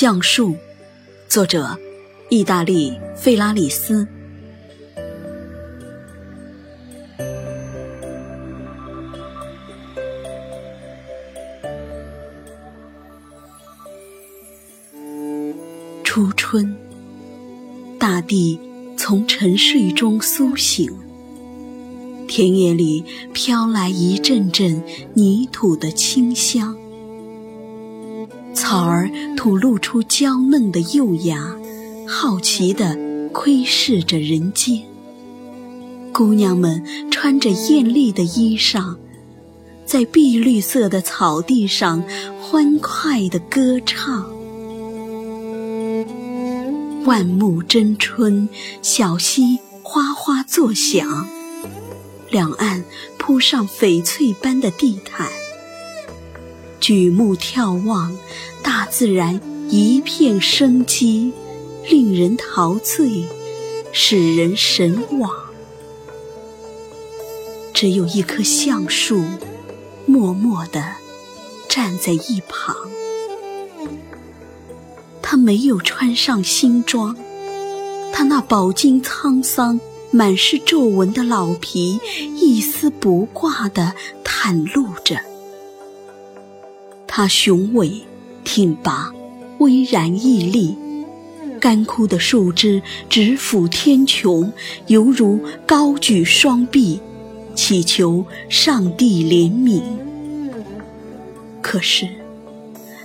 橡树，作者：意大利费拉里斯。初春，大地从沉睡中苏醒，田野里飘来一阵阵泥土的清香。草儿吐露出娇嫩的幼芽，好奇地窥视着人间。姑娘们穿着艳丽的衣裳，在碧绿色的草地上欢快地歌唱。万木争春，小溪哗哗作响，两岸铺上翡翠般的地毯。举目眺望，大自然一片生机，令人陶醉，使人神往。只有一棵橡树，默默地站在一旁。他没有穿上新装，他那饱经沧桑、满是皱纹的老皮，一丝不挂地袒露着。它雄伟、挺拔、巍然屹立，干枯的树枝直抚天穹，犹如高举双臂，祈求上帝怜悯。可是，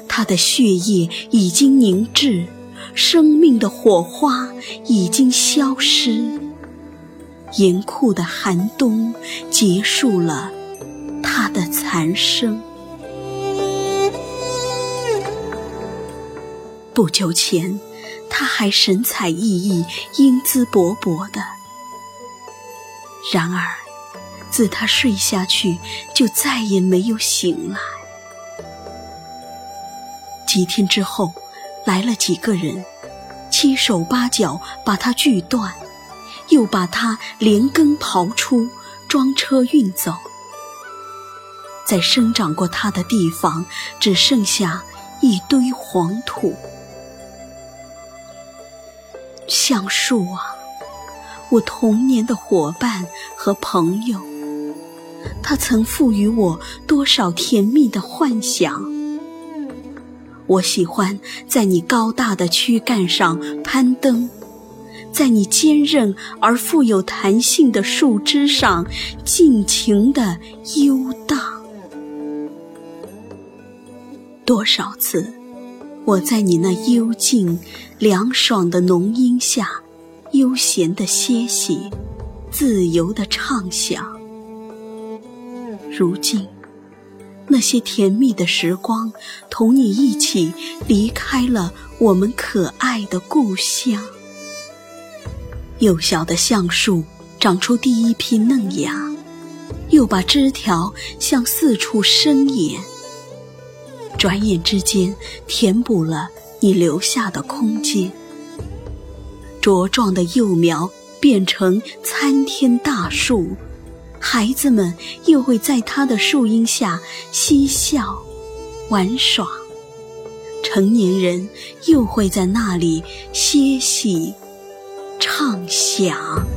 它的血液已经凝滞，生命的火花已经消失，严酷的寒冬结束了它的残生。不久前，他还神采奕奕、英姿勃勃的。然而，自他睡下去，就再也没有醒来。几天之后，来了几个人，七手八脚把他锯断，又把他连根刨出，装车运走。在生长过他的地方，只剩下一堆黄土。橡树啊，我童年的伙伴和朋友，它曾赋予我多少甜蜜的幻想。我喜欢在你高大的躯干上攀登，在你坚韧而富有弹性的树枝上尽情地悠荡。多少次？我在你那幽静、凉爽的浓荫下，悠闲地歇息，自由地畅想。如今，那些甜蜜的时光，同你一起离开了我们可爱的故乡。幼小的橡树长出第一批嫩芽，又把枝条向四处伸延。转眼之间，填补了你留下的空间。茁壮的幼苗变成参天大树，孩子们又会在它的树荫下嬉笑、玩耍；成年人又会在那里歇息、畅想。